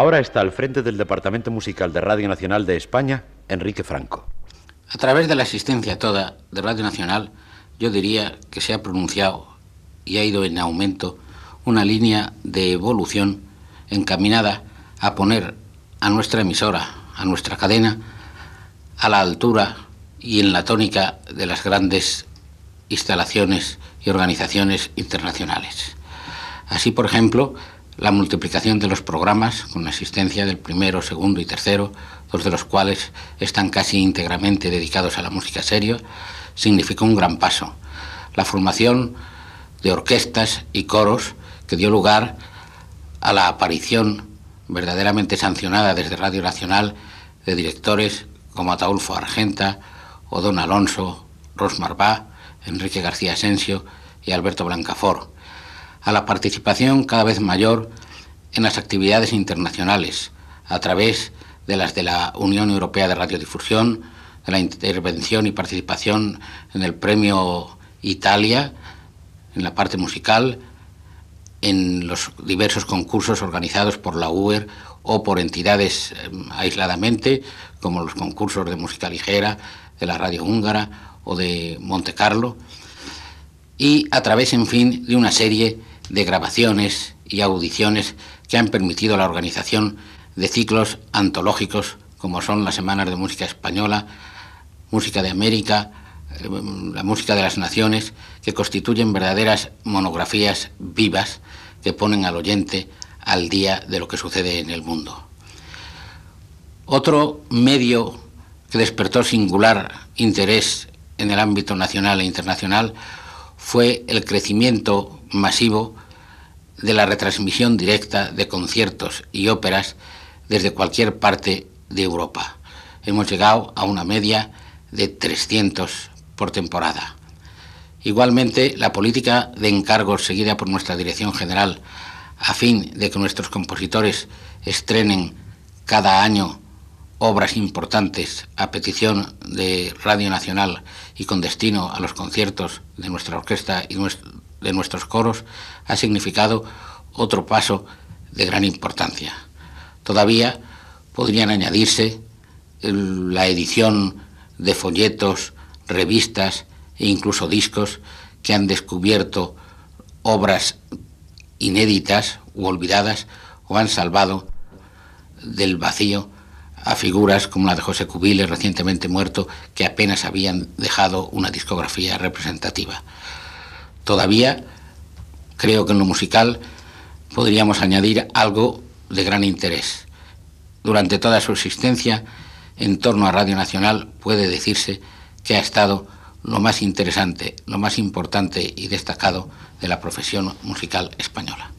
Ahora está al frente del Departamento Musical de Radio Nacional de España, Enrique Franco. A través de la asistencia toda de Radio Nacional, yo diría que se ha pronunciado y ha ido en aumento una línea de evolución encaminada a poner a nuestra emisora, a nuestra cadena, a la altura y en la tónica de las grandes instalaciones y organizaciones internacionales. Así, por ejemplo, la multiplicación de los programas con la asistencia del primero, segundo y tercero, dos de los cuales están casi íntegramente dedicados a la música seria, significó un gran paso. La formación de orquestas y coros que dio lugar a la aparición verdaderamente sancionada desde Radio Nacional de directores como Ataulfo Argenta o Don Alonso, Rosmar Bá, Enrique García Asensio y Alberto Blancafort a la participación cada vez mayor en las actividades internacionales a través de las de la Unión Europea de Radiodifusión, de la intervención y participación en el Premio Italia, en la parte musical, en los diversos concursos organizados por la UER o por entidades eh, aisladamente, como los concursos de música ligera de la radio húngara o de Monte Carlo, y a través, en fin, de una serie de grabaciones y audiciones que han permitido la organización de ciclos antológicos como son las Semanas de Música Española, Música de América, eh, la Música de las Naciones, que constituyen verdaderas monografías vivas que ponen al oyente al día de lo que sucede en el mundo. Otro medio que despertó singular interés en el ámbito nacional e internacional fue el crecimiento masivo de la retransmisión directa de conciertos y óperas desde cualquier parte de Europa. Hemos llegado a una media de 300 por temporada. Igualmente, la política de encargos seguida por nuestra Dirección General a fin de que nuestros compositores estrenen cada año obras importantes a petición de Radio Nacional y con destino a los conciertos de nuestra orquesta y de nuestros coros, ha significado otro paso de gran importancia. Todavía podrían añadirse la edición de folletos, revistas e incluso discos que han descubierto obras inéditas u olvidadas o han salvado del vacío a figuras como la de José Cubiles, recientemente muerto, que apenas habían dejado una discografía representativa. Todavía creo que en lo musical podríamos añadir algo de gran interés. Durante toda su existencia, en torno a Radio Nacional puede decirse que ha estado lo más interesante, lo más importante y destacado de la profesión musical española.